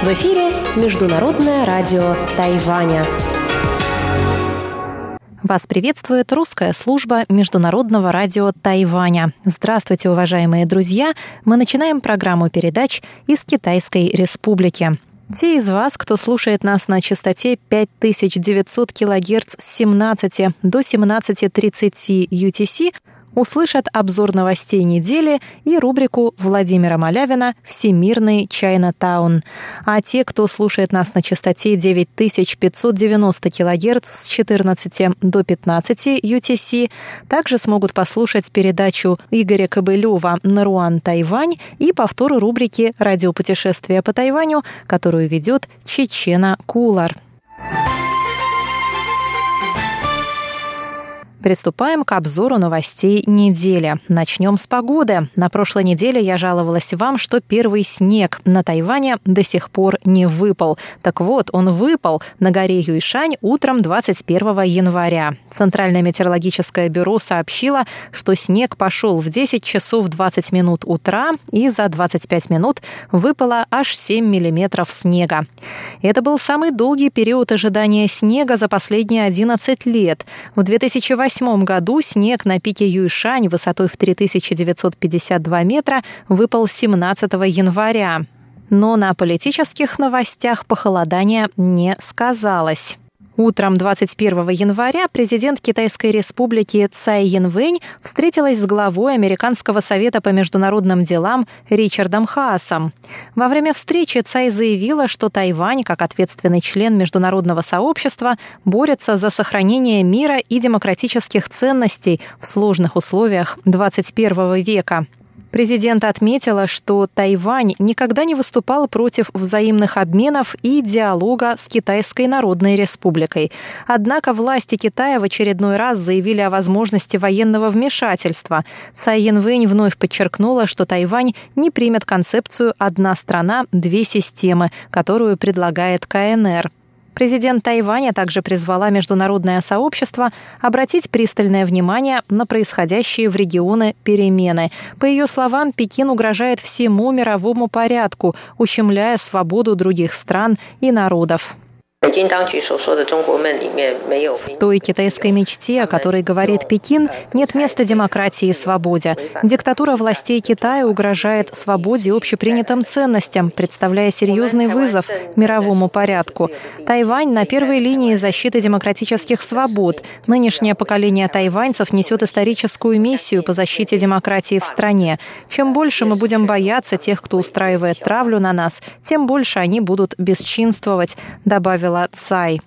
В эфире Международное радио Тайваня. Вас приветствует русская служба Международного радио Тайваня. Здравствуйте, уважаемые друзья! Мы начинаем программу передач из Китайской Республики. Те из вас, кто слушает нас на частоте 5900 кГц с 17 до 17.30 UTC, услышат обзор новостей недели и рубрику Владимира Малявина «Всемирный Чайна-таун». А те, кто слушает нас на частоте 9590 кГц с 14 до 15 UTC, также смогут послушать передачу Игоря Кобылева «Наруан Тайвань» и повторы рубрики «Радиопутешествия по Тайваню», которую ведет Чечена Кулар. Приступаем к обзору новостей недели. Начнем с погоды. На прошлой неделе я жаловалась вам, что первый снег на Тайване до сих пор не выпал. Так вот, он выпал на горе Юйшань утром 21 января. Центральное метеорологическое бюро сообщило, что снег пошел в 10 часов 20 минут утра и за 25 минут выпало аж 7 миллиметров снега. Это был самый долгий период ожидания снега за последние 11 лет. В 2008 2008 году снег на пике Юйшань высотой в 3952 метра выпал 17 января. Но на политических новостях похолодание не сказалось. Утром 21 января президент Китайской республики Цай Янвэнь встретилась с главой Американского совета по международным делам Ричардом Хаасом. Во время встречи Цай заявила, что Тайвань, как ответственный член международного сообщества, борется за сохранение мира и демократических ценностей в сложных условиях 21 века. Президент отметила, что Тайвань никогда не выступал против взаимных обменов и диалога с Китайской Народной Республикой. Однако власти Китая в очередной раз заявили о возможности военного вмешательства. Цай Янвэнь вновь подчеркнула, что Тайвань не примет концепцию «одна страна, две системы», которую предлагает КНР. Президент Тайваня также призвала международное сообщество обратить пристальное внимание на происходящие в регионе перемены. По ее словам, Пекин угрожает всему мировому порядку, ущемляя свободу других стран и народов. В той китайской мечте, о которой говорит Пекин, нет места демократии и свободе. Диктатура властей Китая угрожает свободе и общепринятым ценностям, представляя серьезный вызов мировому порядку. Тайвань на первой линии защиты демократических свобод. Нынешнее поколение тайваньцев несет историческую миссию по защите демократии в стране. Чем больше мы будем бояться тех, кто устраивает травлю на нас, тем больше они будут бесчинствовать, добавил добавила Цай.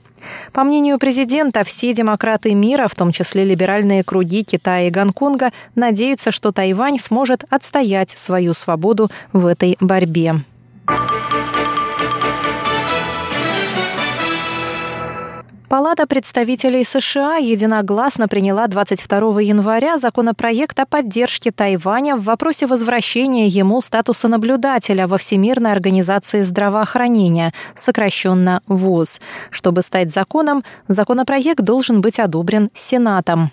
По мнению президента, все демократы мира, в том числе либеральные круги Китая и Гонконга, надеются, что Тайвань сможет отстоять свою свободу в этой борьбе. Палата представителей США единогласно приняла 22 января законопроект о поддержке Тайваня в вопросе возвращения ему статуса наблюдателя во Всемирной организации здравоохранения, сокращенно ВОЗ. Чтобы стать законом, законопроект должен быть одобрен Сенатом.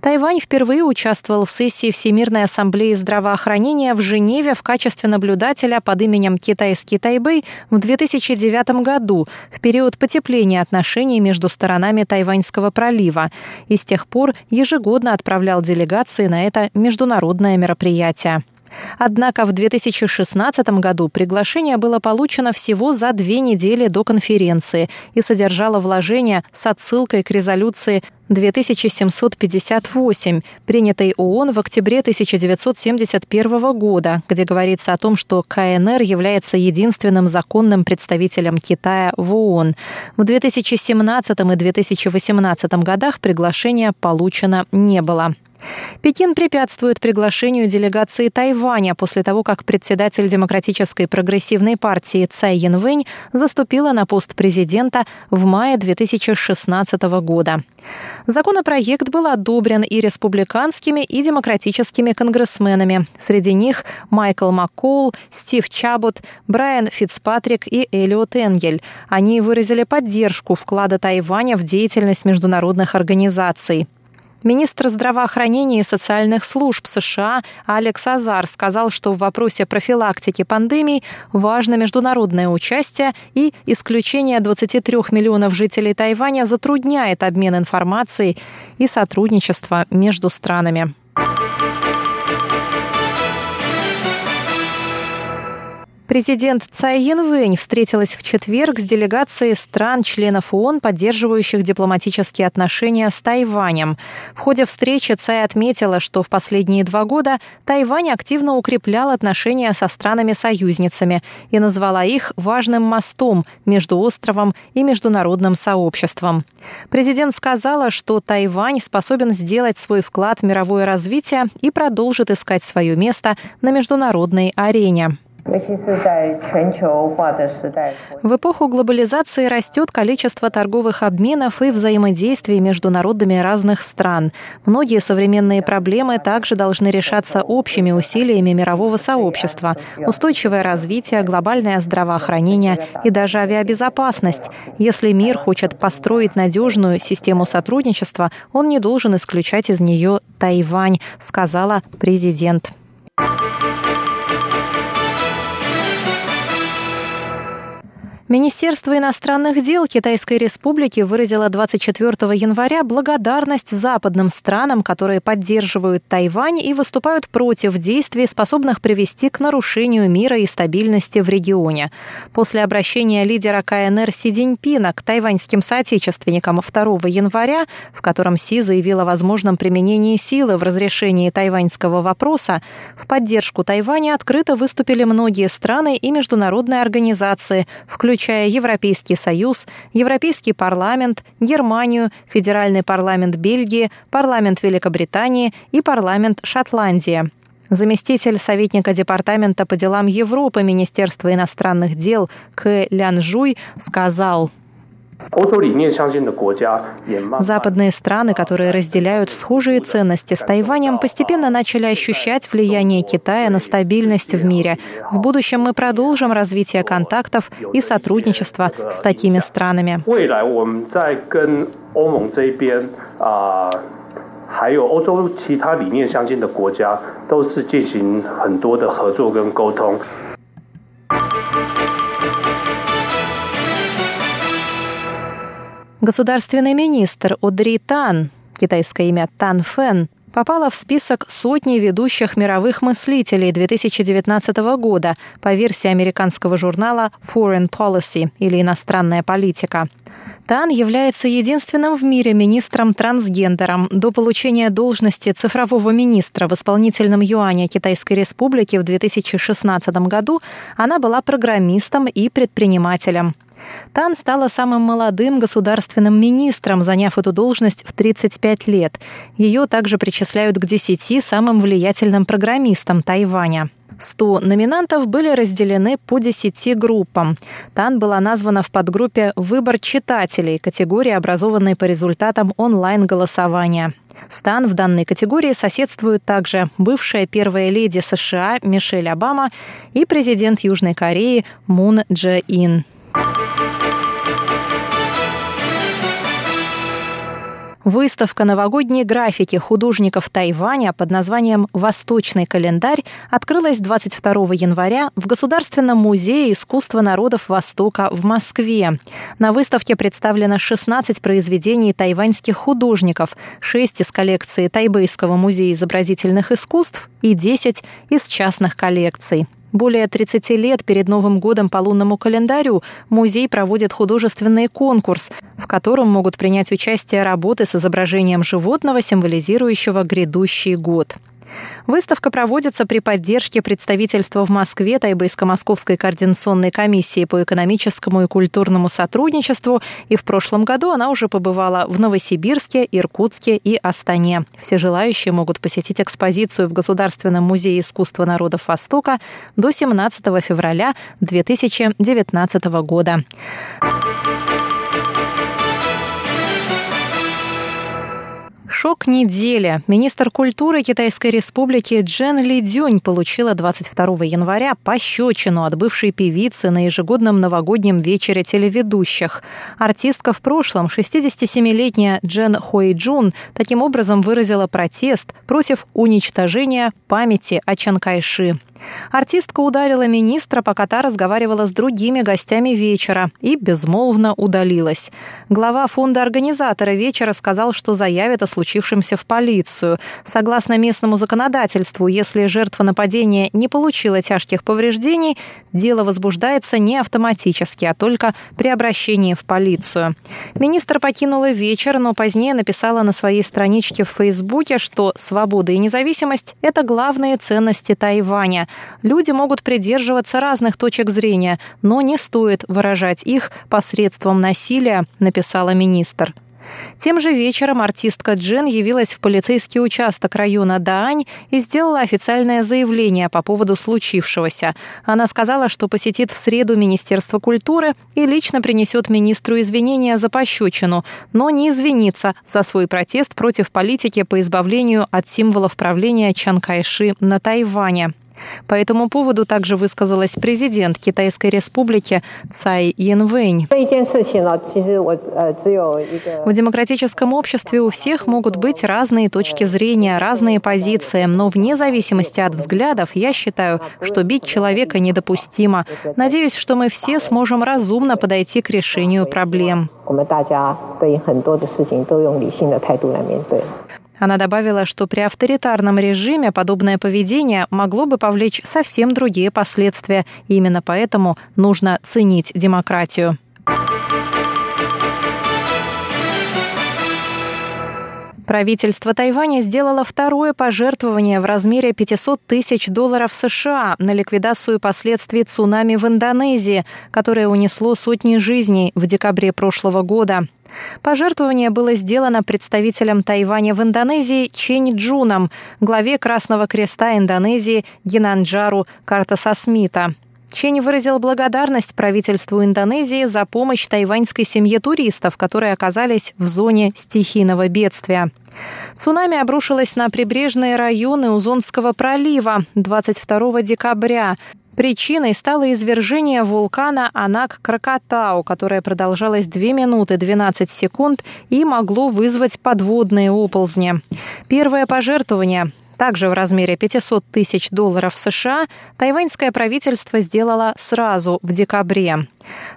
Тайвань впервые участвовал в сессии Всемирной ассамблеи здравоохранения в Женеве в качестве наблюдателя под именем Китайский Тайбэй в 2009 году, в период потепления отношений между сторонами Тайваньского пролива, и с тех пор ежегодно отправлял делегации на это международное мероприятие. Однако в 2016 году приглашение было получено всего за две недели до конференции и содержало вложение с отсылкой к резолюции 2758, принятой ООН в октябре 1971 года, где говорится о том, что КНР является единственным законным представителем Китая в ООН. В 2017 и 2018 годах приглашения получено не было. Пекин препятствует приглашению делегации Тайваня после того, как председатель Демократической прогрессивной партии Цай Янвэнь заступила на пост президента в мае 2016 года. Законопроект был одобрен и республиканскими, и демократическими конгрессменами. Среди них Майкл Маккол, Стив Чабот, Брайан Фицпатрик и Элиот Энгель. Они выразили поддержку вклада Тайваня в деятельность международных организаций. Министр здравоохранения и социальных служб США Алекс Азар сказал, что в вопросе профилактики пандемий важно международное участие и исключение 23 миллионов жителей Тайваня затрудняет обмен информацией и сотрудничество между странами. Президент Цай Янвэнь встретилась в четверг с делегацией стран-членов ООН, поддерживающих дипломатические отношения с Тайванем. В ходе встречи Цай отметила, что в последние два года Тайвань активно укреплял отношения со странами-союзницами и назвала их важным мостом между островом и международным сообществом. Президент сказала, что Тайвань способен сделать свой вклад в мировое развитие и продолжит искать свое место на международной арене. В эпоху глобализации растет количество торговых обменов и взаимодействий между народами разных стран. Многие современные проблемы также должны решаться общими усилиями мирового сообщества. Устойчивое развитие, глобальное здравоохранение и даже авиабезопасность. Если мир хочет построить надежную систему сотрудничества, он не должен исключать из нее Тайвань, сказала президент. Министерство иностранных дел Китайской Республики выразило 24 января благодарность западным странам, которые поддерживают Тайвань и выступают против действий, способных привести к нарушению мира и стабильности в регионе. После обращения лидера КНР Си Диньпина к тайваньским соотечественникам 2 января, в котором Си заявила о возможном применении силы в разрешении тайваньского вопроса, в поддержку Тайваня открыто выступили многие страны и международные организации, включая включая Европейский Союз, Европейский парламент, Германию, Федеральный парламент Бельгии, парламент Великобритании и парламент Шотландии. Заместитель советника Департамента по делам Европы Министерства иностранных дел К. Лянжуй сказал – Западные страны, которые разделяют схожие ценности с Тайванем, постепенно начали ощущать влияние Китая на стабильность в мире. В будущем мы продолжим развитие контактов и сотрудничества с такими странами. 还有欧洲其他理念相近的国家，都是进行很多的合作跟沟通。 Государственный министр Одри Тан, китайское имя Тан Фэн, попала в список сотни ведущих мировых мыслителей 2019 года по версии американского журнала Foreign Policy или «Иностранная политика». Тан является единственным в мире министром-трансгендером. До получения должности цифрового министра в исполнительном юане Китайской Республики в 2016 году она была программистом и предпринимателем. Тан стала самым молодым государственным министром, заняв эту должность в 35 лет. Ее также причисляют к 10 самым влиятельным программистам Тайваня. 100 номинантов были разделены по 10 группам. Тан была названа в подгруппе «Выбор читателей», категории, образованной по результатам онлайн-голосования. Стан в данной категории соседствуют также бывшая первая леди США Мишель Обама и президент Южной Кореи Мун Дже Ин. Выставка новогодней графики художников Тайваня под названием «Восточный календарь» открылась 22 января в Государственном музее искусства народов Востока в Москве. На выставке представлено 16 произведений тайваньских художников, 6 из коллекции Тайбэйского музея изобразительных искусств и 10 из частных коллекций. Более 30 лет перед Новым годом по лунному календарю музей проводит художественный конкурс, в котором могут принять участие работы с изображением животного, символизирующего грядущий год. Выставка проводится при поддержке представительства в Москве Тайбэйско-Московской координационной комиссии по экономическому и культурному сотрудничеству, и в прошлом году она уже побывала в Новосибирске, Иркутске и Астане. Все желающие могут посетить экспозицию в Государственном музее искусства народов Востока до 17 февраля 2019 года. Шок недели. Министр культуры Китайской республики Джен Ли Дюнь получила 22 января пощечину от бывшей певицы на ежегодном новогоднем вечере телеведущих. Артистка в прошлом, 67-летняя Джен Хуэй Джун, таким образом выразила протест против уничтожения памяти о Чан Кайши. Артистка ударила министра, пока та разговаривала с другими гостями вечера и безмолвно удалилась. Глава фонда организатора вечера сказал, что заявит о случившемся в полицию. Согласно местному законодательству, если жертва нападения не получила тяжких повреждений, дело возбуждается не автоматически, а только при обращении в полицию. Министр покинула вечер, но позднее написала на своей страничке в Фейсбуке, что свобода и независимость – это главные ценности Тайваня. Люди могут придерживаться разных точек зрения, но не стоит выражать их посредством насилия, написала министр. Тем же вечером артистка Джен явилась в полицейский участок района Даань и сделала официальное заявление по поводу случившегося. Она сказала, что посетит в среду Министерство культуры и лично принесет министру извинения за пощечину, но не извинится за свой протест против политики по избавлению от символов правления Чан Кайши на Тайване. По этому поводу также высказалась президент Китайской республики Цай Янвэнь. В демократическом обществе у всех могут быть разные точки зрения, разные позиции, но вне зависимости от взглядов я считаю, что бить человека недопустимо. Надеюсь, что мы все сможем разумно подойти к решению проблем. Она добавила, что при авторитарном режиме подобное поведение могло бы повлечь совсем другие последствия. И именно поэтому нужно ценить демократию. Правительство Тайваня сделало второе пожертвование в размере 500 тысяч долларов США на ликвидацию последствий цунами в Индонезии, которое унесло сотни жизней в декабре прошлого года. Пожертвование было сделано представителем Тайваня в Индонезии Чень Джуном, главе Красного Креста Индонезии Генанджару Картасасмита. Чень выразил благодарность правительству Индонезии за помощь тайваньской семье туристов, которые оказались в зоне стихийного бедствия. Цунами обрушилось на прибрежные районы Узонского пролива 22 декабря. Причиной стало извержение вулкана Анак-Кракатау, которое продолжалось 2 минуты 12 секунд и могло вызвать подводные оползни. Первое пожертвование также в размере 500 тысяч долларов США тайваньское правительство сделало сразу в декабре.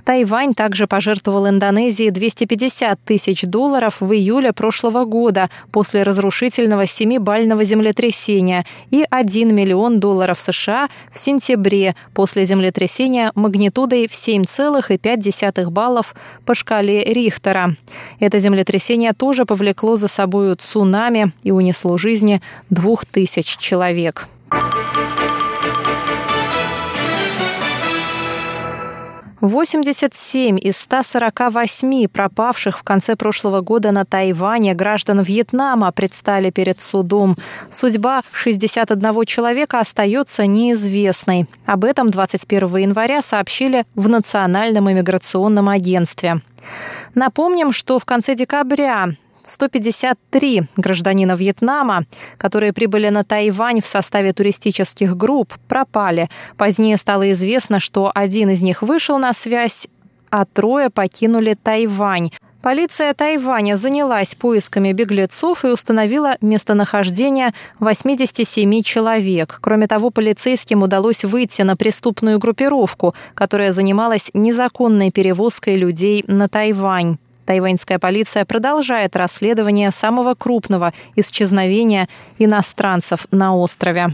Тайвань также пожертвовал Индонезии 250 тысяч долларов в июле прошлого года после разрушительного семибального землетрясения и 1 миллион долларов США в сентябре после землетрясения магнитудой в 7,5 баллов по шкале Рихтера. Это землетрясение тоже повлекло за собой цунами и унесло жизни двух тысяч человек. 87 из 148 пропавших в конце прошлого года на Тайване граждан Вьетнама предстали перед судом. Судьба 61 человека остается неизвестной. Об этом 21 января сообщили в Национальном иммиграционном агентстве. Напомним, что в конце декабря 153 гражданина Вьетнама, которые прибыли на Тайвань в составе туристических групп, пропали. Позднее стало известно, что один из них вышел на связь, а трое покинули Тайвань. Полиция Тайваня занялась поисками беглецов и установила местонахождение 87 человек. Кроме того, полицейским удалось выйти на преступную группировку, которая занималась незаконной перевозкой людей на Тайвань. Тайваньская полиция продолжает расследование самого крупного исчезновения иностранцев на острове.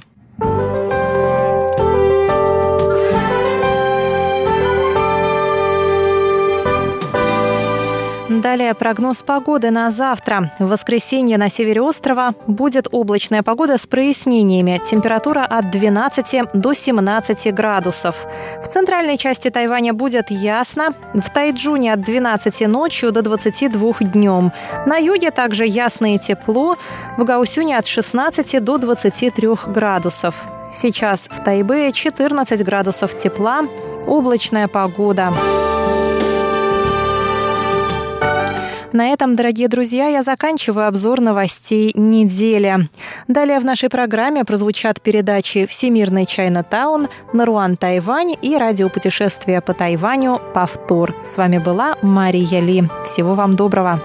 Далее прогноз погоды на завтра. В воскресенье на севере острова будет облачная погода с прояснениями. Температура от 12 до 17 градусов. В центральной части Тайваня будет ясно. В Тайджуне от 12 ночью до 22 днем. На юге также ясно и тепло. В Гаусюне от 16 до 23 градусов. Сейчас в Тайбе 14 градусов тепла. Облачная погода. На этом, дорогие друзья, я заканчиваю обзор новостей недели. Далее в нашей программе прозвучат передачи «Всемирный Чайна-таун», «Наруан Тайвань» и радиопутешествие по Тайваню «Повтор». С вами была Мария Ли. Всего вам доброго.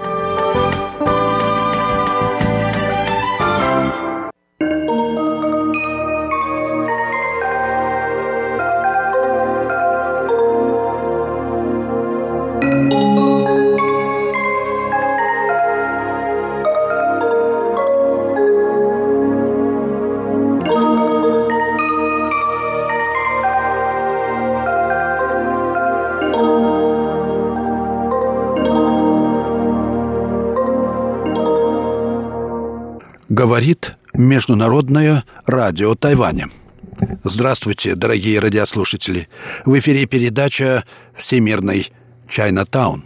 Говорит Международное радио Тайваня. Здравствуйте, дорогие радиослушатели. В эфире передача «Всемирный Чайна-таун».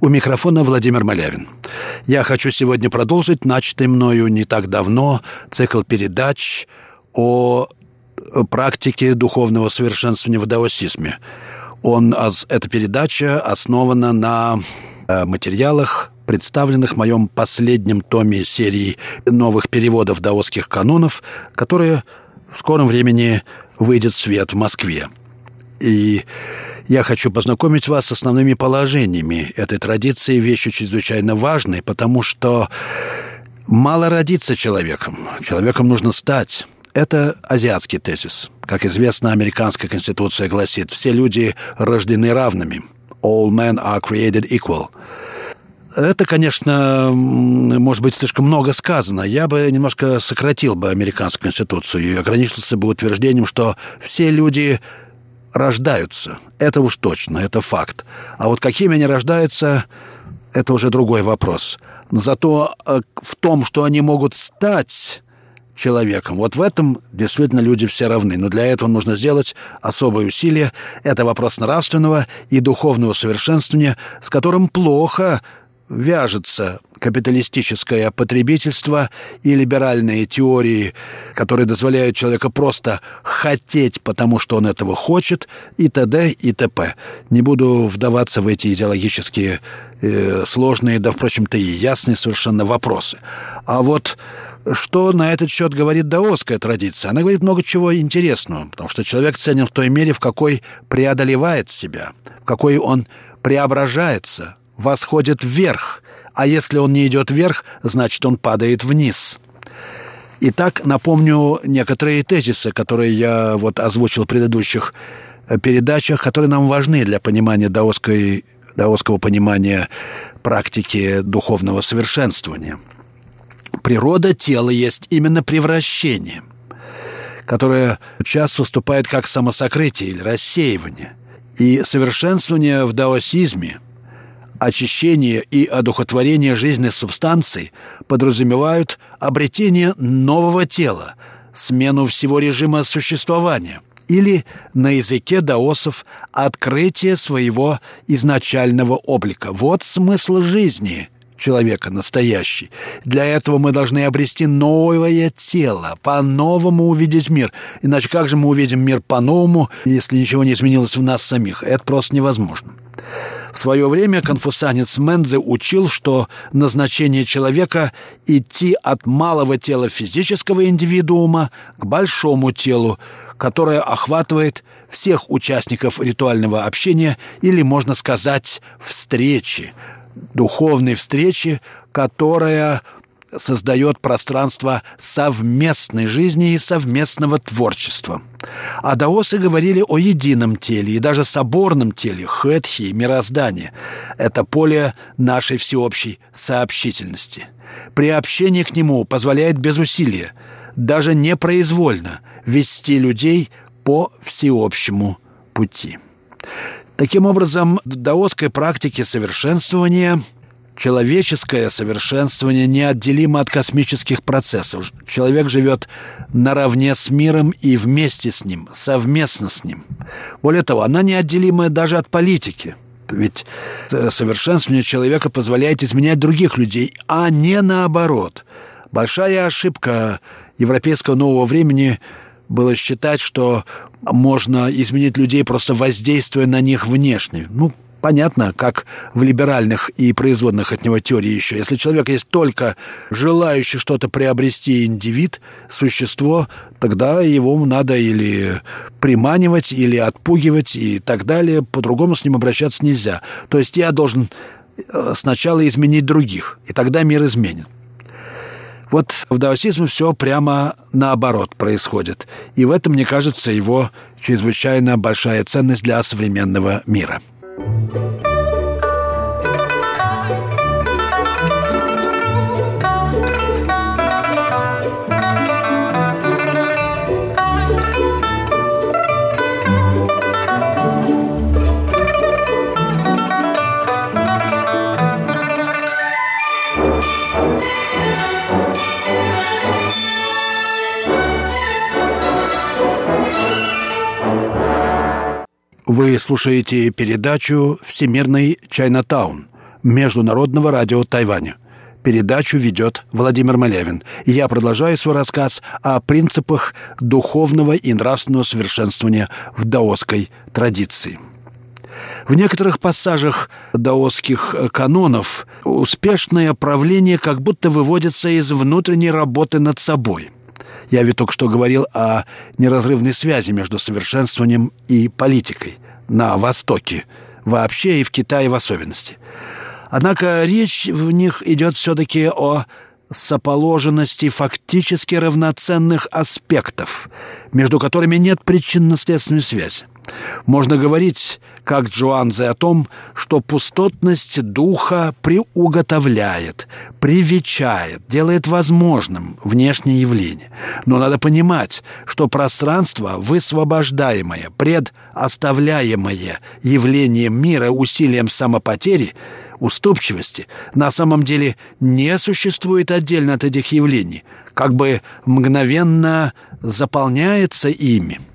У микрофона Владимир Малявин. Я хочу сегодня продолжить начатый мною не так давно цикл передач о практике духовного совершенствования в даосизме. Он, эта передача основана на э, материалах представленных в моем последнем томе серии новых переводов даосских канонов, которые в скором времени выйдет в свет в Москве. И я хочу познакомить вас с основными положениями этой традиции, вещи чрезвычайно важной, потому что мало родиться человеком, человеком нужно стать. Это азиатский тезис. Как известно, американская конституция гласит, все люди рождены равными. All men are created equal. Это, конечно, может быть, слишком много сказано. Я бы немножко сократил бы американскую конституцию и ограничился бы утверждением, что все люди рождаются. Это уж точно, это факт. А вот какими они рождаются, это уже другой вопрос. Зато э, в том, что они могут стать человеком. Вот в этом действительно люди все равны. Но для этого нужно сделать особые усилия. Это вопрос нравственного и духовного совершенствования, с которым плохо вяжется капиталистическое потребительство и либеральные теории, которые дозволяют человеку просто хотеть, потому что он этого хочет, и т.д. и т.п. Не буду вдаваться в эти идеологические э, сложные, да, впрочем-то, и ясные совершенно вопросы. А вот что на этот счет говорит даосская традиция? Она говорит много чего интересного, потому что человек ценен в той мере, в какой преодолевает себя, в какой он преображается – восходит вверх, а если он не идет вверх, значит, он падает вниз. Итак, напомню некоторые тезисы, которые я вот озвучил в предыдущих э, передачах, которые нам важны для понимания даосской, даосского понимания практики духовного совершенствования. Природа тела есть именно превращение, которое часто выступает как самосокрытие или рассеивание. И совершенствование в даосизме – очищение и одухотворение жизненной субстанции подразумевают обретение нового тела, смену всего режима существования или, на языке даосов, открытие своего изначального облика. Вот смысл жизни человека настоящий. Для этого мы должны обрести новое тело, по-новому увидеть мир. Иначе как же мы увидим мир по-новому, если ничего не изменилось в нас самих? Это просто невозможно. В свое время конфусанец Мензе учил, что назначение человека – идти от малого тела физического индивидуума к большому телу, которое охватывает всех участников ритуального общения или, можно сказать, встречи, духовной встречи, которая создает пространство совместной жизни и совместного творчества. А даосы говорили о едином теле и даже соборном теле, хэтхи, мироздания. Это поле нашей всеобщей сообщительности. Приобщение к нему позволяет без усилия, даже непроизвольно, вести людей по всеобщему пути. Таким образом, в даосской практике совершенствования – человеческое совершенствование неотделимо от космических процессов. Человек живет наравне с миром и вместе с ним, совместно с ним. Более того, она неотделимая даже от политики. Ведь совершенствование человека позволяет изменять других людей, а не наоборот. Большая ошибка европейского нового времени было считать, что можно изменить людей, просто воздействуя на них внешне. Ну, Понятно, как в либеральных и производных от него теории еще. Если человек есть только желающий что-то приобрести индивид, существо, тогда его надо или приманивать, или отпугивать и так далее. По-другому с ним обращаться нельзя. То есть я должен э, сначала изменить других, и тогда мир изменит. Вот в даосизме все прямо наоборот происходит. И в этом, мне кажется, его чрезвычайно большая ценность для современного мира. Вы слушаете передачу «Всемирный Чайнатаун» Международного радио Тайваня. Передачу ведет Владимир Малявин. Я продолжаю свой рассказ о принципах духовного и нравственного совершенствования в даосской традиции. В некоторых пассажах даосских канонов успешное правление как будто выводится из внутренней работы над собой – я ведь только что говорил о неразрывной связи между совершенствованием и политикой на Востоке вообще и в Китае в особенности. Однако речь в них идет все-таки о соположенности фактически равноценных аспектов, между которыми нет причинно-следственной связи. Можно говорить, как Джоанзе, о том, что пустотность духа приуготовляет, привечает, делает возможным внешнее явление. Но надо понимать, что пространство, высвобождаемое, предоставляемое явлением мира усилием самопотери, уступчивости, на самом деле не существует отдельно от этих явлений, как бы мгновенно заполняется ими –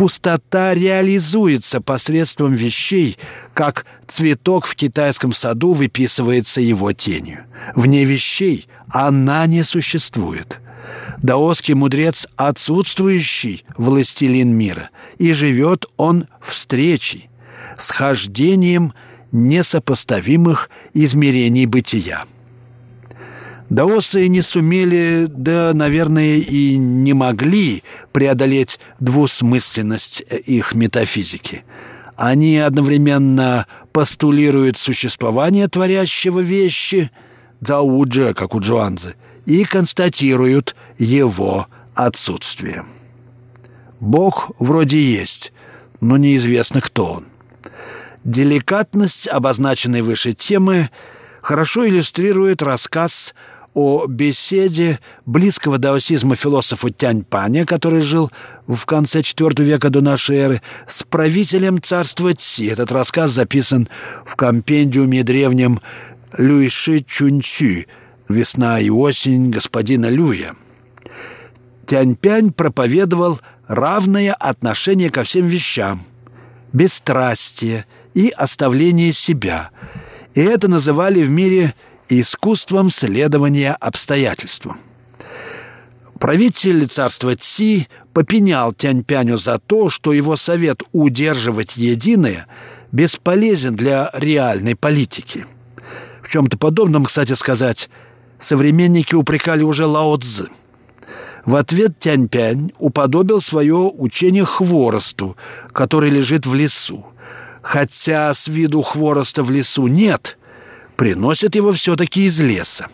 пустота реализуется посредством вещей, как цветок в китайском саду выписывается его тенью. Вне вещей она не существует. Даосский мудрец – отсутствующий властелин мира, и живет он встречей, схождением несопоставимых измерений бытия. Даосы не сумели, да, наверное, и не могли преодолеть двусмысленность их метафизики. Они одновременно постулируют существование творящего вещи, дзауджа, как у Джуанзы, и констатируют его отсутствие. Бог вроде есть, но неизвестно, кто он. Деликатность обозначенной выше темы хорошо иллюстрирует рассказ о беседе близкого даосизма философа Тяньпаня, который жил в конце IV века до нашей эры, с правителем царства Ци. Этот рассказ записан в компендиуме древнем Люйши Чунчи «Весна и осень господина Люя». Тяньпянь проповедовал равное отношение ко всем вещам, бесстрастие и оставление себя. И это называли в мире – искусством следования обстоятельствам. Правитель царства Ци попенял Тяньпяню за то, что его совет удерживать единое бесполезен для реальной политики. В чем-то подобном, кстати сказать, современники упрекали уже Лао Цзы. В ответ Тяньпянь уподобил свое учение хворосту, который лежит в лесу. Хотя с виду хвороста в лесу нет – приносят его все-таки из леса.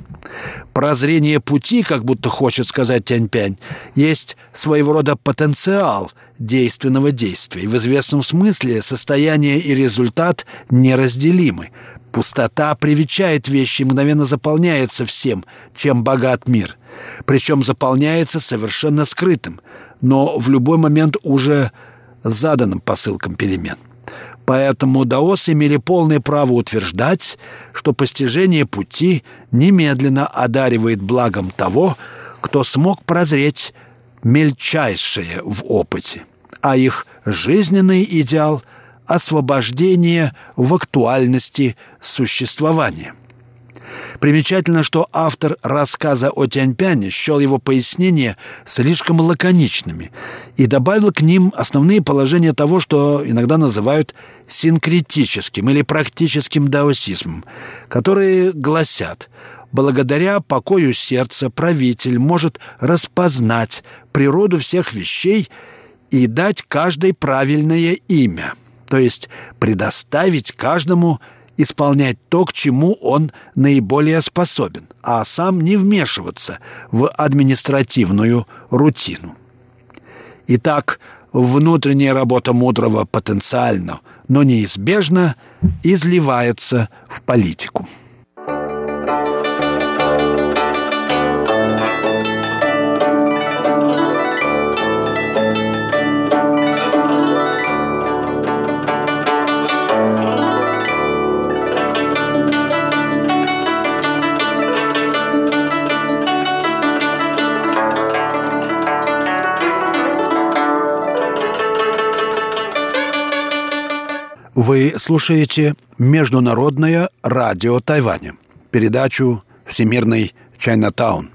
Прозрение пути, как будто хочет сказать Тяньпянь, есть своего рода потенциал действенного действия. И в известном смысле состояние и результат неразделимы. Пустота привечает вещи и мгновенно заполняется всем, чем богат мир. Причем заполняется совершенно скрытым, но в любой момент уже заданным посылком перемен. Поэтому даосы имели полное право утверждать, что постижение пути немедленно одаривает благом того, кто смог прозреть мельчайшее в опыте, а их жизненный идеал – освобождение в актуальности существования. Примечательно, что автор рассказа о Тяньпяне счел его пояснения слишком лаконичными и добавил к ним основные положения того, что иногда называют синкретическим или практическим даосизмом, которые гласят благодаря покою сердца правитель может распознать природу всех вещей и дать каждой правильное имя, то есть предоставить каждому исполнять то, к чему он наиболее способен, а сам не вмешиваться в административную рутину. Итак, внутренняя работа мудрого потенциально, но неизбежно изливается в политику. Вы слушаете Международное радио Тайваня, передачу «Всемирный Чайнатаун».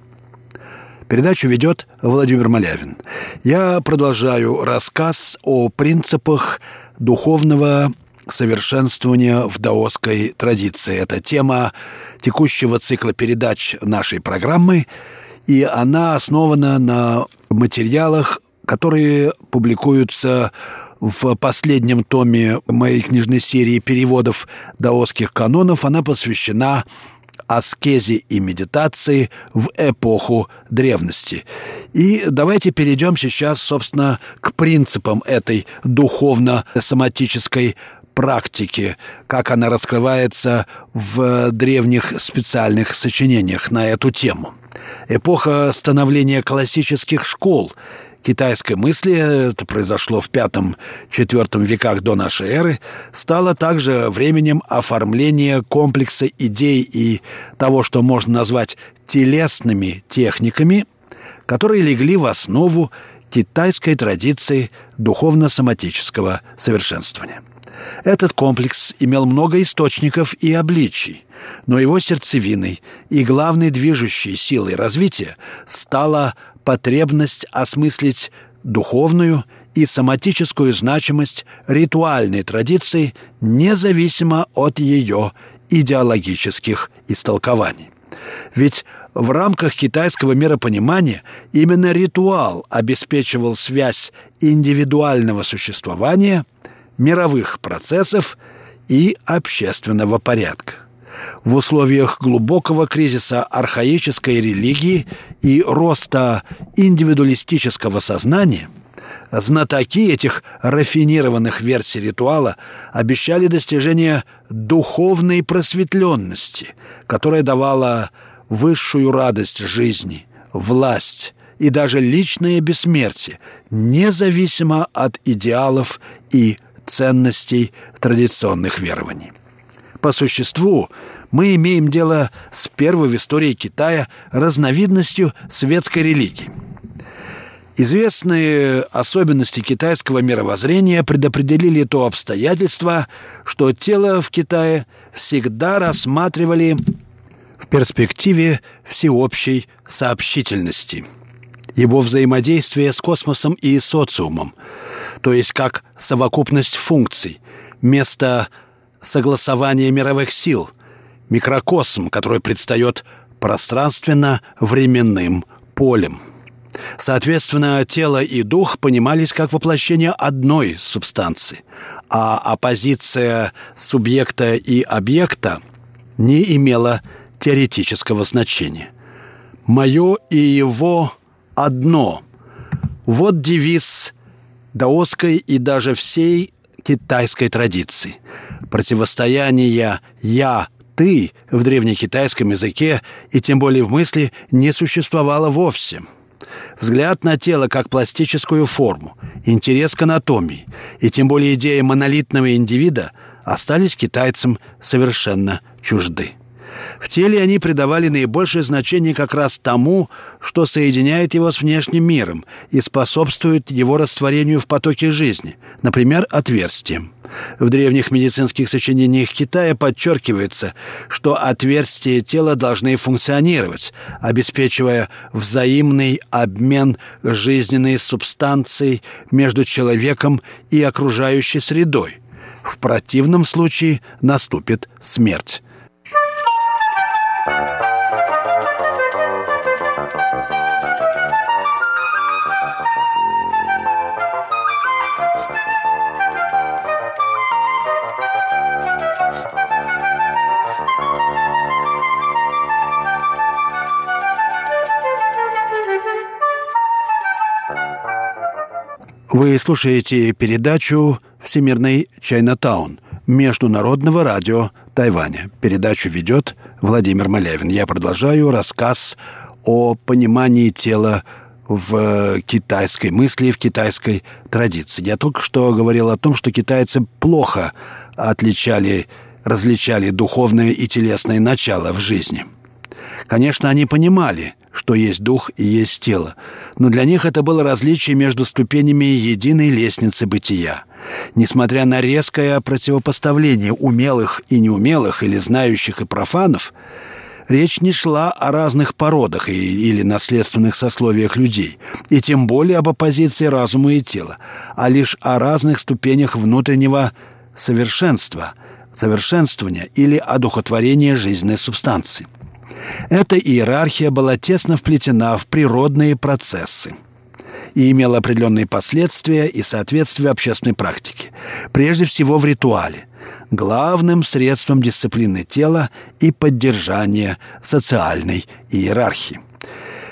Передачу ведет Владимир Малявин. Я продолжаю рассказ о принципах духовного совершенствования в даосской традиции. Это тема текущего цикла передач нашей программы, и она основана на материалах, которые публикуются в последнем томе моей книжной серии переводов даосских канонов она посвящена аскезе и медитации в эпоху древности. И давайте перейдем сейчас, собственно, к принципам этой духовно-соматической практики, как она раскрывается в древних специальных сочинениях на эту тему. Эпоха становления классических школ – китайской мысли, это произошло в V-IV веках до нашей эры, стало также временем оформления комплекса идей и того, что можно назвать телесными техниками, которые легли в основу китайской традиции духовно-соматического совершенствования. Этот комплекс имел много источников и обличий, но его сердцевиной и главной движущей силой развития стала потребность осмыслить духовную и соматическую значимость ритуальной традиции независимо от ее идеологических истолкований. Ведь в рамках китайского миропонимания именно ритуал обеспечивал связь индивидуального существования, мировых процессов и общественного порядка в условиях глубокого кризиса архаической религии и роста индивидуалистического сознания знатоки этих рафинированных версий ритуала обещали достижение духовной просветленности, которая давала высшую радость жизни, власть и даже личное бессмертие, независимо от идеалов и ценностей традиционных верований. По существу мы имеем дело с первой в истории Китая разновидностью светской религии. Известные особенности китайского мировоззрения предопределили то обстоятельство, что тело в Китае всегда рассматривали в перспективе всеобщей сообщительности его взаимодействие с космосом и социумом, то есть как совокупность функций, место согласование мировых сил, микрокосм, который предстает пространственно-временным полем. Соответственно, тело и дух понимались как воплощение одной субстанции, а оппозиция субъекта и объекта не имела теоретического значения. «Мое и его одно» – вот девиз даосской и даже всей китайской традиции. Противостояние «я-ты» в древнекитайском языке и тем более в мысли не существовало вовсе. Взгляд на тело как пластическую форму, интерес к анатомии и тем более идея монолитного индивида остались китайцам совершенно чужды. В теле они придавали наибольшее значение как раз тому, что соединяет его с внешним миром и способствует его растворению в потоке жизни, например, отверстием. В древних медицинских сочинениях Китая подчеркивается, что отверстия тела должны функционировать, обеспечивая взаимный обмен жизненной субстанцией между человеком и окружающей средой. В противном случае наступит смерть. Вы слушаете передачу «Всемирный Чайнатаун» Международного радио Тайваня. Передачу ведет Владимир Малявин. Я продолжаю рассказ о понимании тела в китайской мысли, в китайской традиции. Я только что говорил о том, что китайцы плохо отличали, различали духовное и телесное начало в жизни. Конечно, они понимали, что есть дух и есть тело. Но для них это было различие между ступенями единой лестницы бытия. Несмотря на резкое противопоставление умелых и неумелых или знающих и профанов, речь не шла о разных породах или наследственных сословиях людей, и тем более об оппозиции разума и тела, а лишь о разных ступенях внутреннего совершенства, совершенствования или одухотворения жизненной субстанции – эта иерархия была тесно вплетена в природные процессы и имела определенные последствия и соответствие общественной практике, прежде всего в ритуале, главным средством дисциплины тела и поддержания социальной иерархии.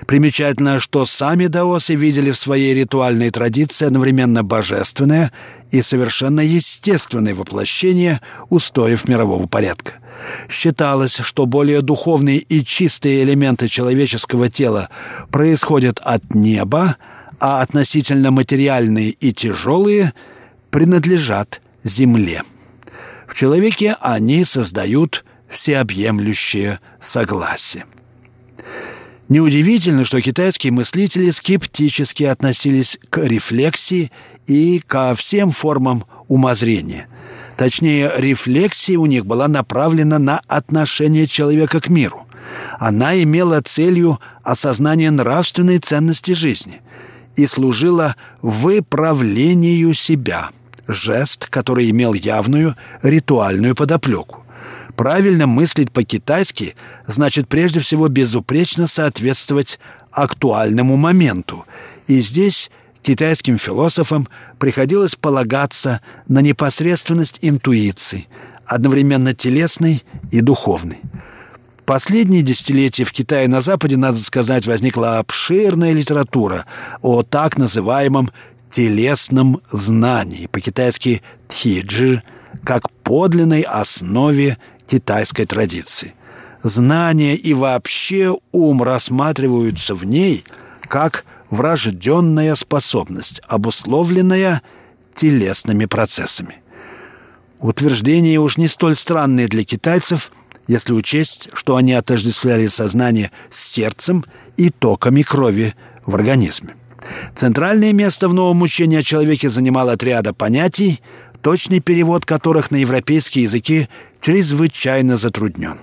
Примечательно, что сами даосы видели в своей ритуальной традиции одновременно божественное и совершенно естественное воплощение устоев мирового порядка. Считалось, что более духовные и чистые элементы человеческого тела происходят от неба, а относительно материальные и тяжелые принадлежат земле. В человеке они создают всеобъемлющее согласие. Неудивительно, что китайские мыслители скептически относились к рефлексии и ко всем формам умозрения. Точнее, рефлексия у них была направлена на отношение человека к миру. Она имела целью осознание нравственной ценности жизни и служила выправлению себя, жест, который имел явную ритуальную подоплеку. Правильно мыслить по-китайски значит прежде всего безупречно соответствовать актуальному моменту. И здесь китайским философам приходилось полагаться на непосредственность интуиции, одновременно телесной и духовной. Последние десятилетия в Китае на Западе, надо сказать, возникла обширная литература о так называемом телесном знании, по-китайски «тхиджи», как подлинной основе китайской традиции. Знание и вообще ум рассматриваются в ней как врожденная способность, обусловленная телесными процессами. Утверждение уж не столь странное для китайцев, если учесть, что они отождествляли сознание с сердцем и токами крови в организме. Центральное место в новом учении о человеке занимал отряда понятий, точный перевод которых на европейские языки чрезвычайно затруднен.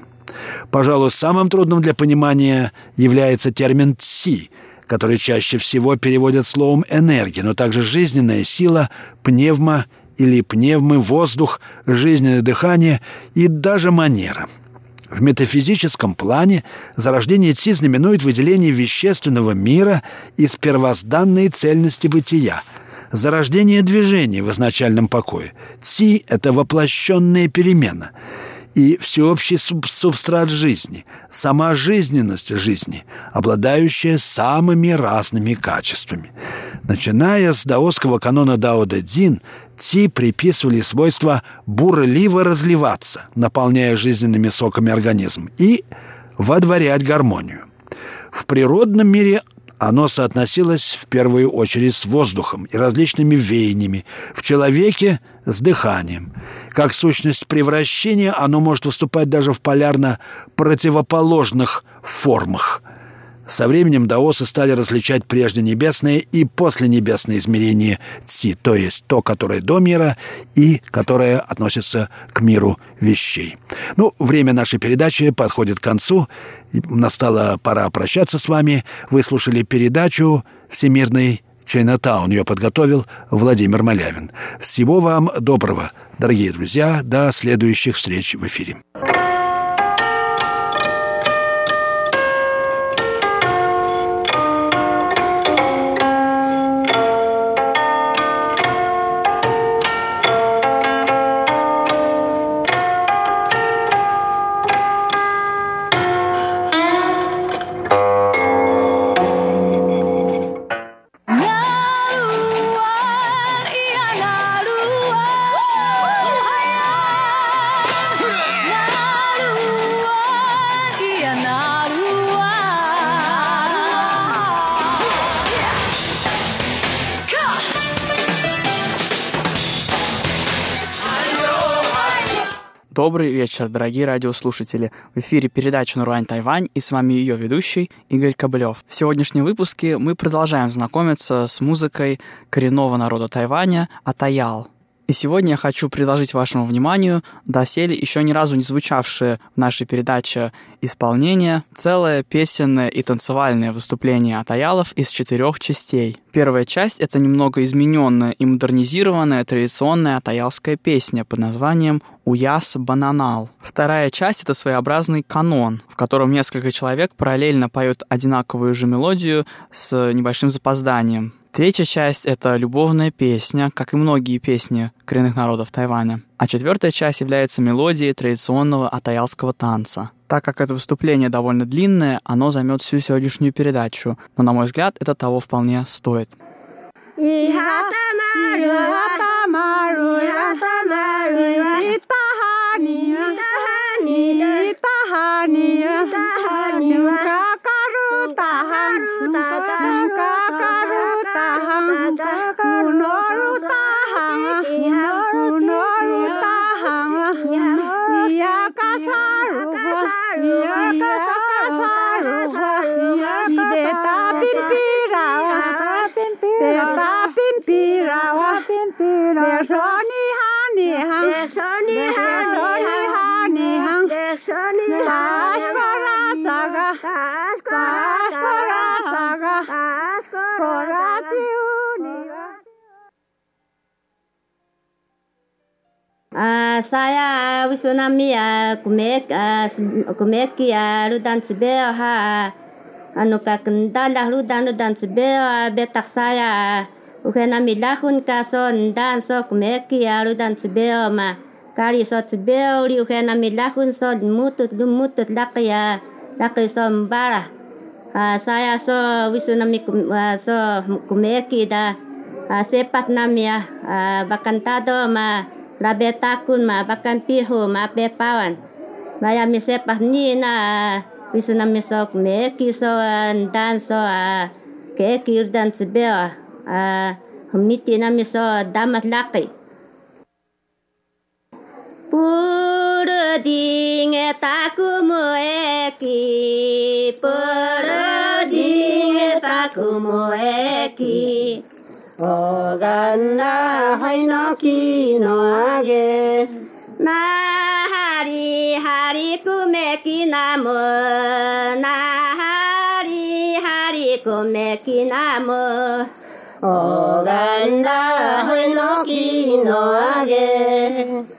Пожалуй, самым трудным для понимания является термин «ци», который чаще всего переводят словом «энергия», но также «жизненная сила», «пневма» или «пневмы», «воздух», «жизненное дыхание» и даже «манера». В метафизическом плане зарождение Ци знаменует выделение вещественного мира из первозданной цельности бытия – зарождение движения в изначальном покое. Ци – это воплощенная перемена и всеобщий субстрат жизни, сама жизненность жизни, обладающая самыми разными качествами. Начиная с даосского канона Дао Дэ Цзин, Ци приписывали свойство бурливо разливаться, наполняя жизненными соками организм, и водворять гармонию. В природном мире оно соотносилось в первую очередь с воздухом и различными веяниями, в человеке с дыханием. Как сущность превращения оно может выступать даже в полярно противоположных формах – со временем даосы стали различать прежде небесные и после небесные измерения ци, то есть то, которое до мира и которое относится к миру вещей. Ну, время нашей передачи подходит к концу. Настала пора прощаться с вами. Вы слушали передачу «Всемирный Чайнатаун». Ее подготовил Владимир Малявин. Всего вам доброго, дорогие друзья. До следующих встреч в эфире. Добрый вечер, дорогие радиослушатели. В эфире передача «Нурвань Тайвань» и с вами ее ведущий Игорь Кобылев. В сегодняшнем выпуске мы продолжаем знакомиться с музыкой коренного народа Тайваня Атаял – и сегодня я хочу предложить вашему вниманию доселе еще ни разу не звучавшее в нашей передаче исполнение, целое песенное и танцевальное выступление атаялов из четырех частей. Первая часть — это немного измененная и модернизированная традиционная атаялская песня под названием «Уяс Бананал». Вторая часть — это своеобразный канон, в котором несколько человек параллельно поют одинаковую же мелодию с небольшим запозданием. Третья часть — это любовная песня, как и многие песни коренных народов Тайваня. А четвертая часть является мелодией традиционного атаялского танца. Так как это выступление довольно длинное, оно займет всю сегодняшнюю передачу, но, на мой взгляд, это того вполне стоит. Askora, Askora, Askora, Askora, Ah, saya Wisunami ya ah, kumek ah, kumek ya rudan cibeo ha anu ka rudan rudan cibeo betak saya uke nami lahun kason dan so kumek ya rudan cibeo ma kari so cibeo li uke nami lahun so mutut lumutut lak ya lak so mbarah saya so wisunami so kumeki da sepat namia bakan tado ma rabetakun ma bakan pihu ma pepawan maya mi sepat ni na wisunami so kumeki so dan so kekir dan sebea humiti nami so damat laki Puru dinge takumu eki puru dinge taku mo eki おがんなはいのきのあげなはりはりくめきなむなはりはりくめきなむおがんなはいのきのあげ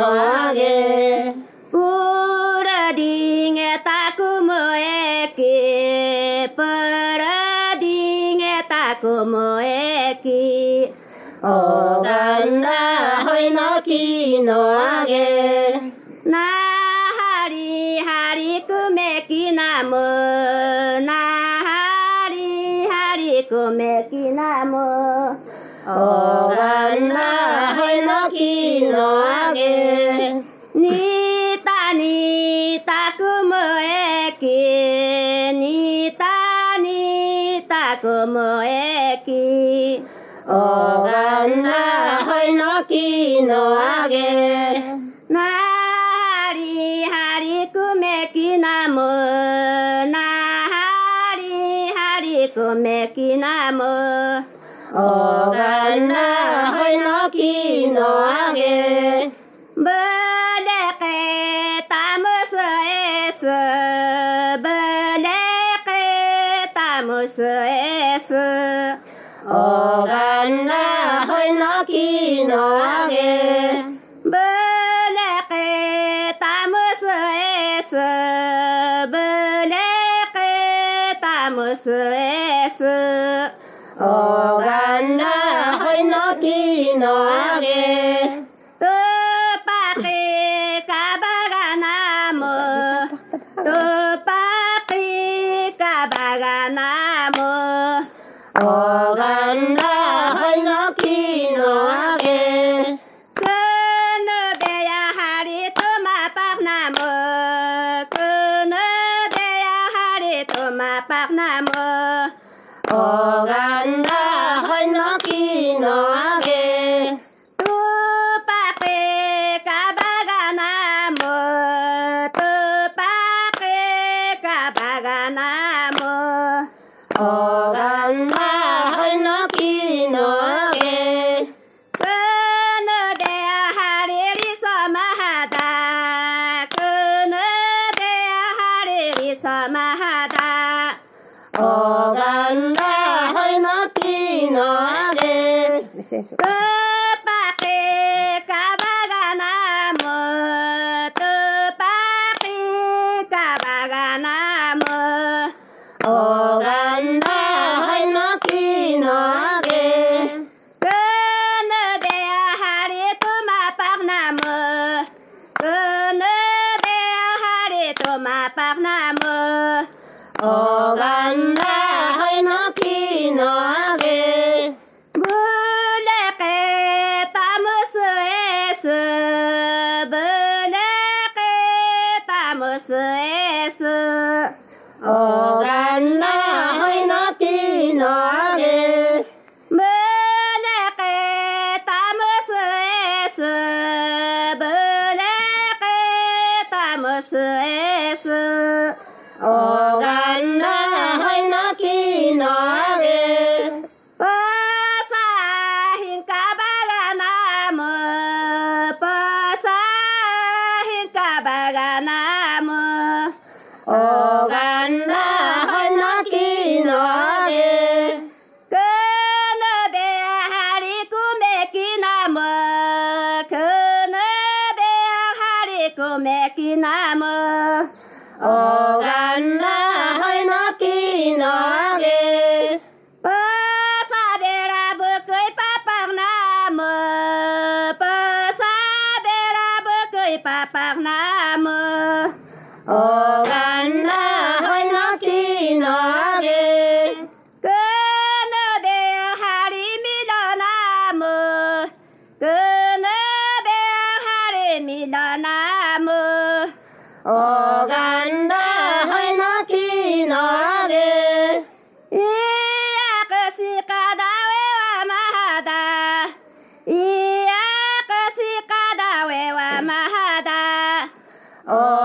きのあげプラディゲタクムエキプラディゲタクムエキ きのあげ。にたにたくむえき。にたにたくむえき。おがんなほいのきのあげ。なはりはりくめきなむ。なはりはりくめきなむ。おがんな Oh. Oh,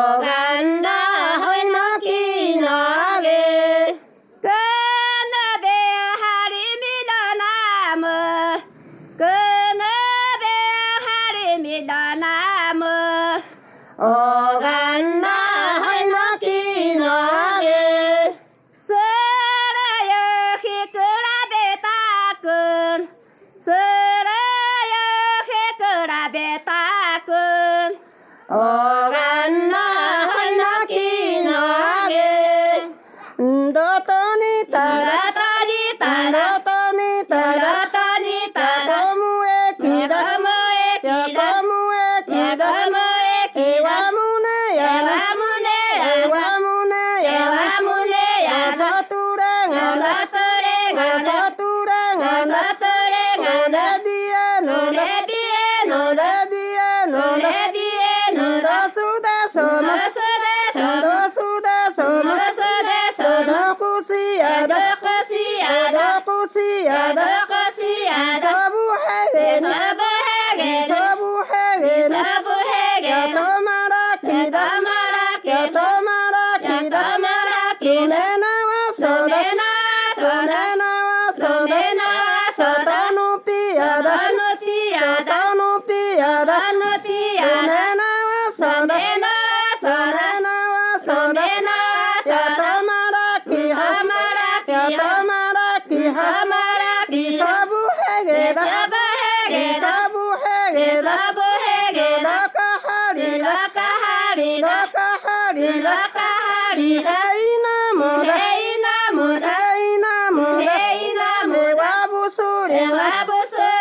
eu amo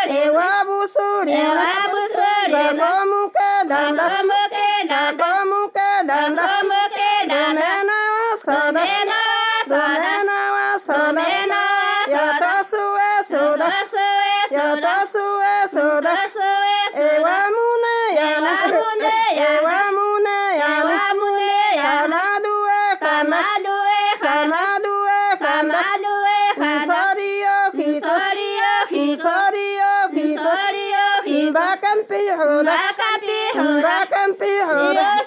lewa eu amo busuri, eu amo nagamu eu amo kedam, eu amo nena eu amo waso, eu amo nena waso, yata suesu, da suesu, yata. Rock and be. Yes.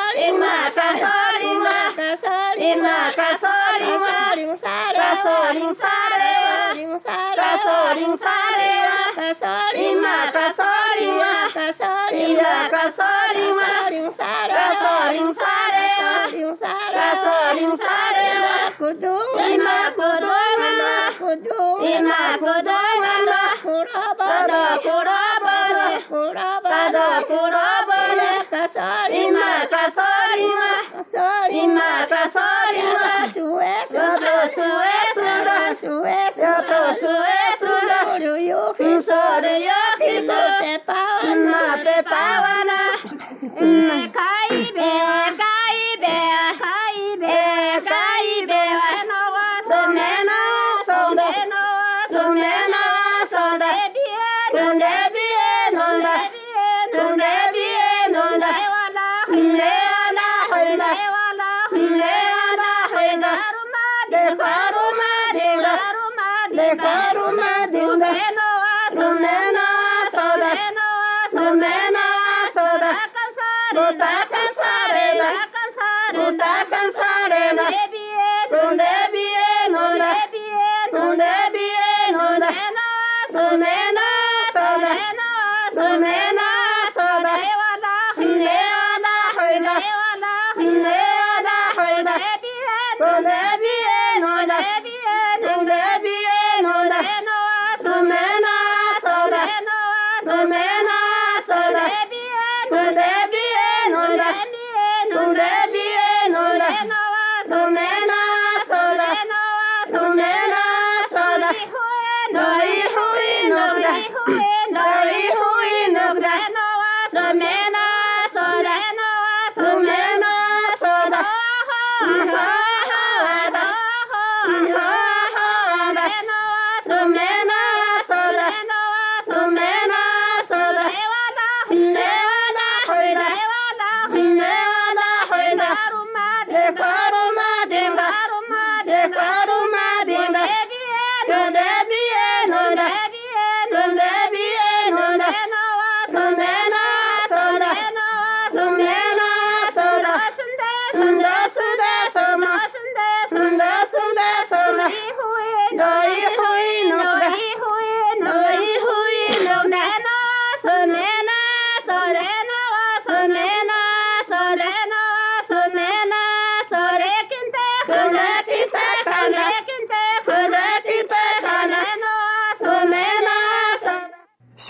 Caçolinha, caçolinha, caçolinha, caçolinha, caçolinha, caçolinha, caçolinha, caçolinha, caçolinha, caçolinha, caçolinha, caçolinha, caçolinha, Kudung, ima kudung, ima kudung, ima kudung.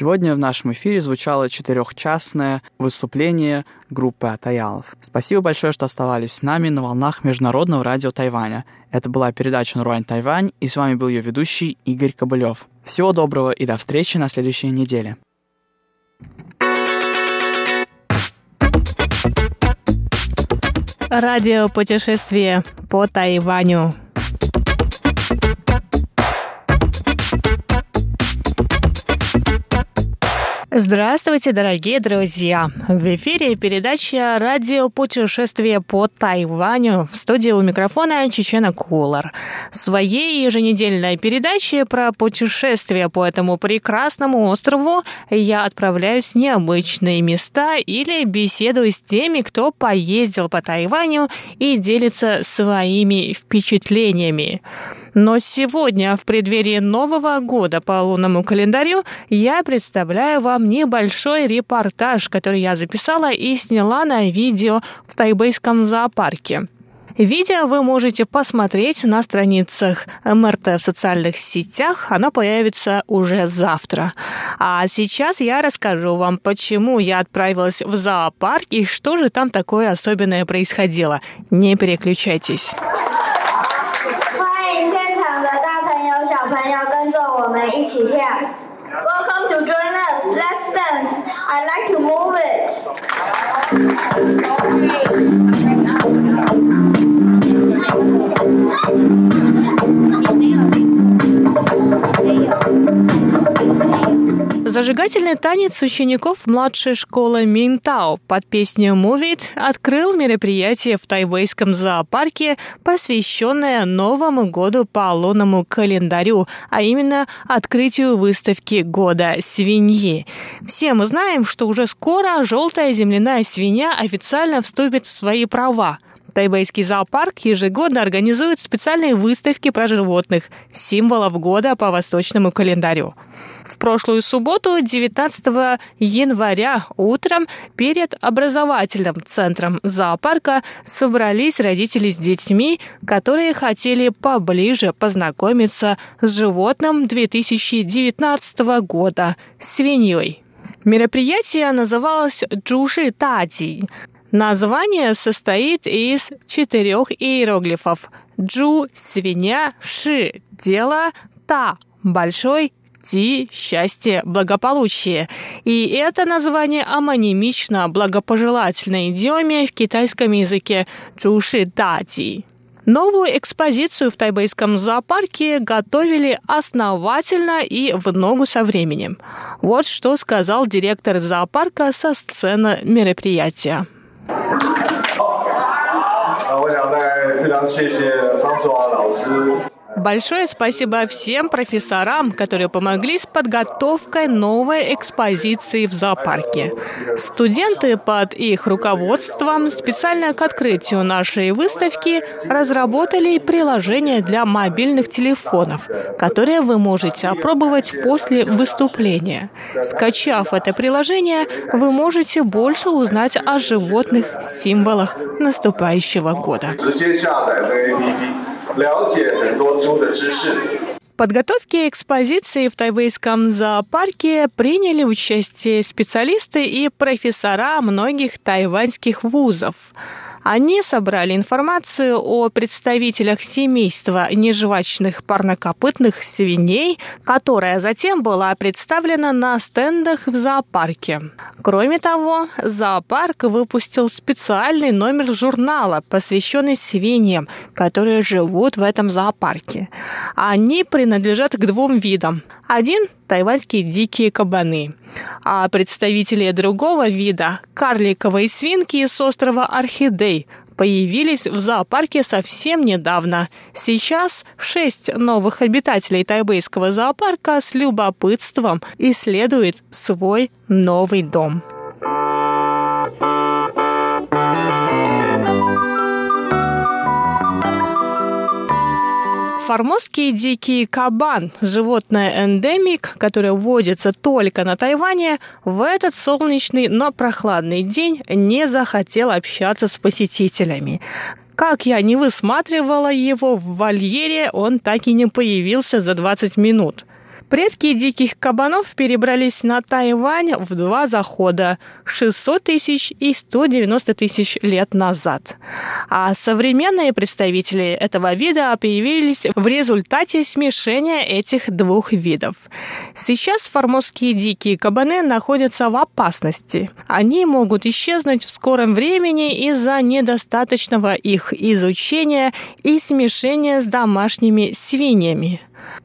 Сегодня в нашем эфире звучало четырехчастное выступление группы Атаялов. Спасибо большое, что оставались с нами на волнах Международного радио Тайваня. Это была передача «Наруань Тайвань», и с вами был ее ведущий Игорь Кобылев. Всего доброго и до встречи на следующей неделе. Радио путешествие по Тайваню. Здравствуйте, дорогие друзья! В эфире передача «Радио путешествие по Тайваню» в студии у микрофона Чечена Кулар. Своей еженедельной передаче про путешествие по этому прекрасному острову я отправляюсь в необычные места или беседую с теми, кто поездил по Тайваню и делится своими впечатлениями. Но сегодня, в преддверии Нового года по лунному календарю, я представляю вам небольшой репортаж, который я записала и сняла на видео в тайбэйском зоопарке. Видео вы можете посмотреть на страницах МРТ в социальных сетях. Оно появится уже завтра. А сейчас я расскажу вам, почему я отправилась в зоопарк и что же там такое особенное происходило. Не переключайтесь. Welcome to join us. Let's dance. I like to move it. Okay. Зажигательный танец учеников младшей школы Минтао под песню «Move It» открыл мероприятие в тайвейском зоопарке, посвященное Новому году по лунному календарю, а именно открытию выставки года свиньи. Все мы знаем, что уже скоро желтая земляная свинья официально вступит в свои права – Тайбэйский зоопарк ежегодно организует специальные выставки про животных, символов года по восточному календарю. В прошлую субботу, 19 января, утром перед образовательным центром зоопарка собрались родители с детьми, которые хотели поближе познакомиться с животным 2019 года – свиньей. Мероприятие называлось «Джуши Тади», Название состоит из четырех иероглифов. Джу – свинья, Ши – дело, Та – большой, Ти – счастье, благополучие. И это название амонимично благопожелательной идиоме в китайском языке Чуши Дати. Новую экспозицию в тайбэйском зоопарке готовили основательно и в ногу со временем. Вот что сказал директор зоопарка со сцены мероприятия. 好，那我想在非常谢谢方志华老师。Большое спасибо всем профессорам, которые помогли с подготовкой новой экспозиции в зоопарке. Студенты под их руководством специально к открытию нашей выставки разработали приложение для мобильных телефонов, которое вы можете опробовать после выступления. Скачав это приложение, вы можете больше узнать о животных символах наступающего года. 了解很多猪的知识。Подготовке экспозиции в тайвейском зоопарке приняли участие специалисты и профессора многих тайваньских вузов. Они собрали информацию о представителях семейства нежвачных парнокопытных свиней, которая затем была представлена на стендах в зоопарке. Кроме того, зоопарк выпустил специальный номер журнала, посвященный свиньям, которые живут в этом зоопарке. Они принадлежат к двум видам. Один – тайваньские дикие кабаны, а представители другого вида – карликовые свинки с острова Орхидей, появились в зоопарке совсем недавно. Сейчас шесть новых обитателей тайбэйского зоопарка с любопытством исследуют свой новый дом. Формозский дикий кабан, животное эндемик, которое водится только на Тайване, в этот солнечный, но прохладный день не захотел общаться с посетителями. Как я не высматривала его в вольере, он так и не появился за 20 минут. Предки диких кабанов перебрались на Тайвань в два захода – 600 тысяч и 190 тысяч лет назад. А современные представители этого вида появились в результате смешения этих двух видов. Сейчас формозские дикие кабаны находятся в опасности. Они могут исчезнуть в скором времени из-за недостаточного их изучения и смешения с домашними свиньями.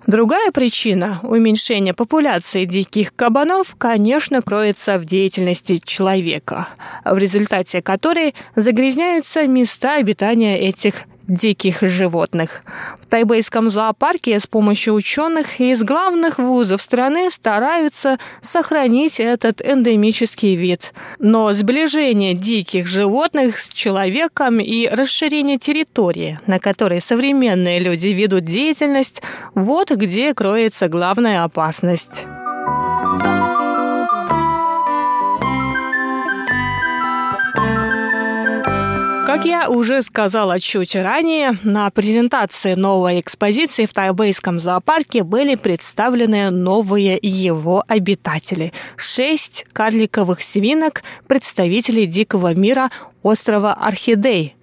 Другая причина уменьшения популяции диких кабанов, конечно, кроется в деятельности человека, в результате которой загрязняются места обитания этих диких животных. В тайбэйском зоопарке с помощью ученых из главных вузов страны стараются сохранить этот эндемический вид. Но сближение диких животных с человеком и расширение территории, на которой современные люди ведут деятельность, вот где кроется главная опасность. Как я уже сказала чуть ранее, на презентации новой экспозиции в тайбэйском зоопарке были представлены новые его обитатели. Шесть карликовых свинок, представителей дикого мира острова Орхидей.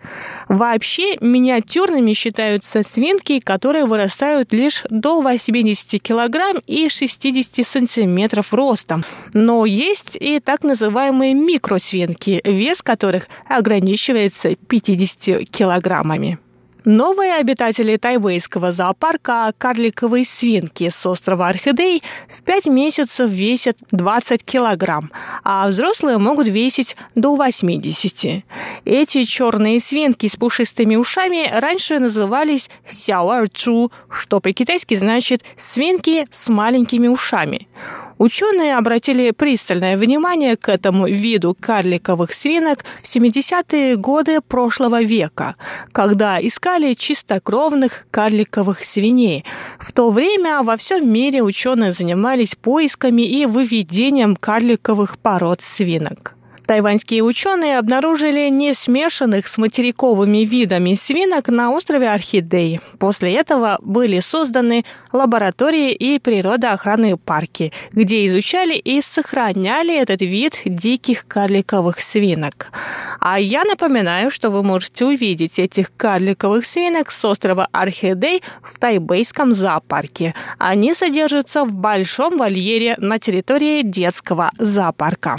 Вообще миниатюрными считаются свинки, которые вырастают лишь до 80 килограмм и 60 сантиметров ростом. Но есть и так называемые микросвинки, вес которых ограничивается 50 килограммами. Новые обитатели тайвейского зоопарка, карликовые свинки с острова Орхидей, в 5 месяцев весят 20 килограмм, а взрослые могут весить до 80. Эти черные свинки с пушистыми ушами раньше назывались сяоэрчу, что по-китайски значит «свинки с маленькими ушами». Ученые обратили пристальное внимание к этому виду карликовых свинок в 70-е годы прошлого века, когда искали чистокровных карликовых свиней. В то время во всем мире ученые занимались поисками и выведением карликовых пород свинок. Тайваньские ученые обнаружили не смешанных с материковыми видами свинок на острове Орхидей. После этого были созданы лаборатории и природоохранные парки, где изучали и сохраняли этот вид диких карликовых свинок. А я напоминаю, что вы можете увидеть этих карликовых свинок с острова Орхидей в тайбейском зоопарке. Они содержатся в большом вольере на территории детского зоопарка.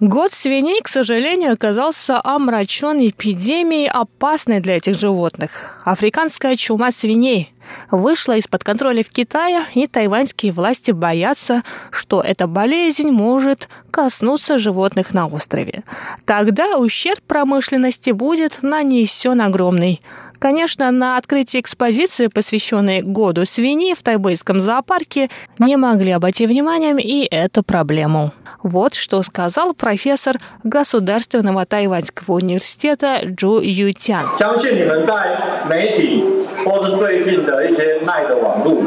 Год свиней, к сожалению, оказался омрачен эпидемией, опасной для этих животных. Африканская чума свиней вышла из-под контроля в Китае, и тайваньские власти боятся, что эта болезнь может коснуться животных на острове. Тогда ущерб промышленности будет нанесен огромный. Конечно, на открытии экспозиции, посвященной году свиньи в тайбэйском зоопарке, не могли обойти вниманием и эту проблему. Вот что сказал профессор Государственного тайваньского университета Джу Ютян. 和一些卖的网路。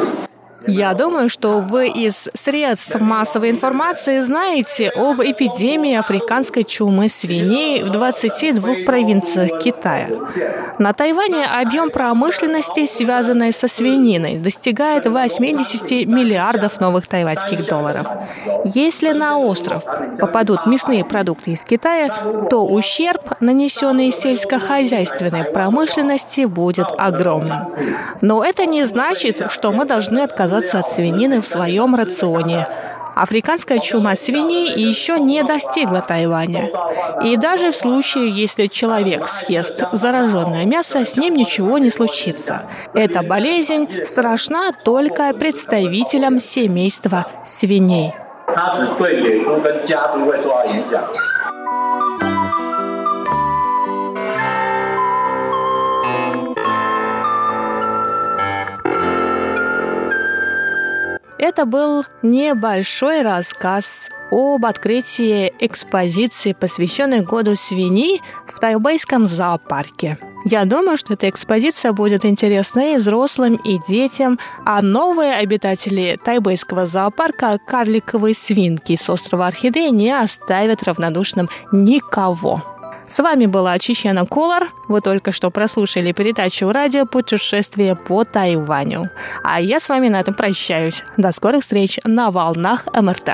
Я думаю, что вы из средств массовой информации знаете об эпидемии африканской чумы свиней в 22 провинциях Китая. На Тайване объем промышленности, связанной со свининой, достигает 80 миллиардов новых тайваньских долларов. Если на остров попадут мясные продукты из Китая, то ущерб, нанесенный сельскохозяйственной промышленности, будет огромным. Но это не значит, что мы должны отказаться отказаться от свинины в своем рационе. Африканская чума свиней еще не достигла Тайваня. И даже в случае, если человек съест зараженное мясо, с ним ничего не случится. Эта болезнь страшна только представителям семейства свиней. Это был небольшой рассказ об открытии экспозиции, посвященной году свиньи в тайбэйском зоопарке. Я думаю, что эта экспозиция будет интересна и взрослым, и детям, а новые обитатели тайбэйского зоопарка карликовые свинки с острова Орхидеи не оставят равнодушным никого. С вами была Чечена Колор. Вы только что прослушали передачу радио «Путешествие по Тайваню». А я с вами на этом прощаюсь. До скорых встреч на волнах МРТ.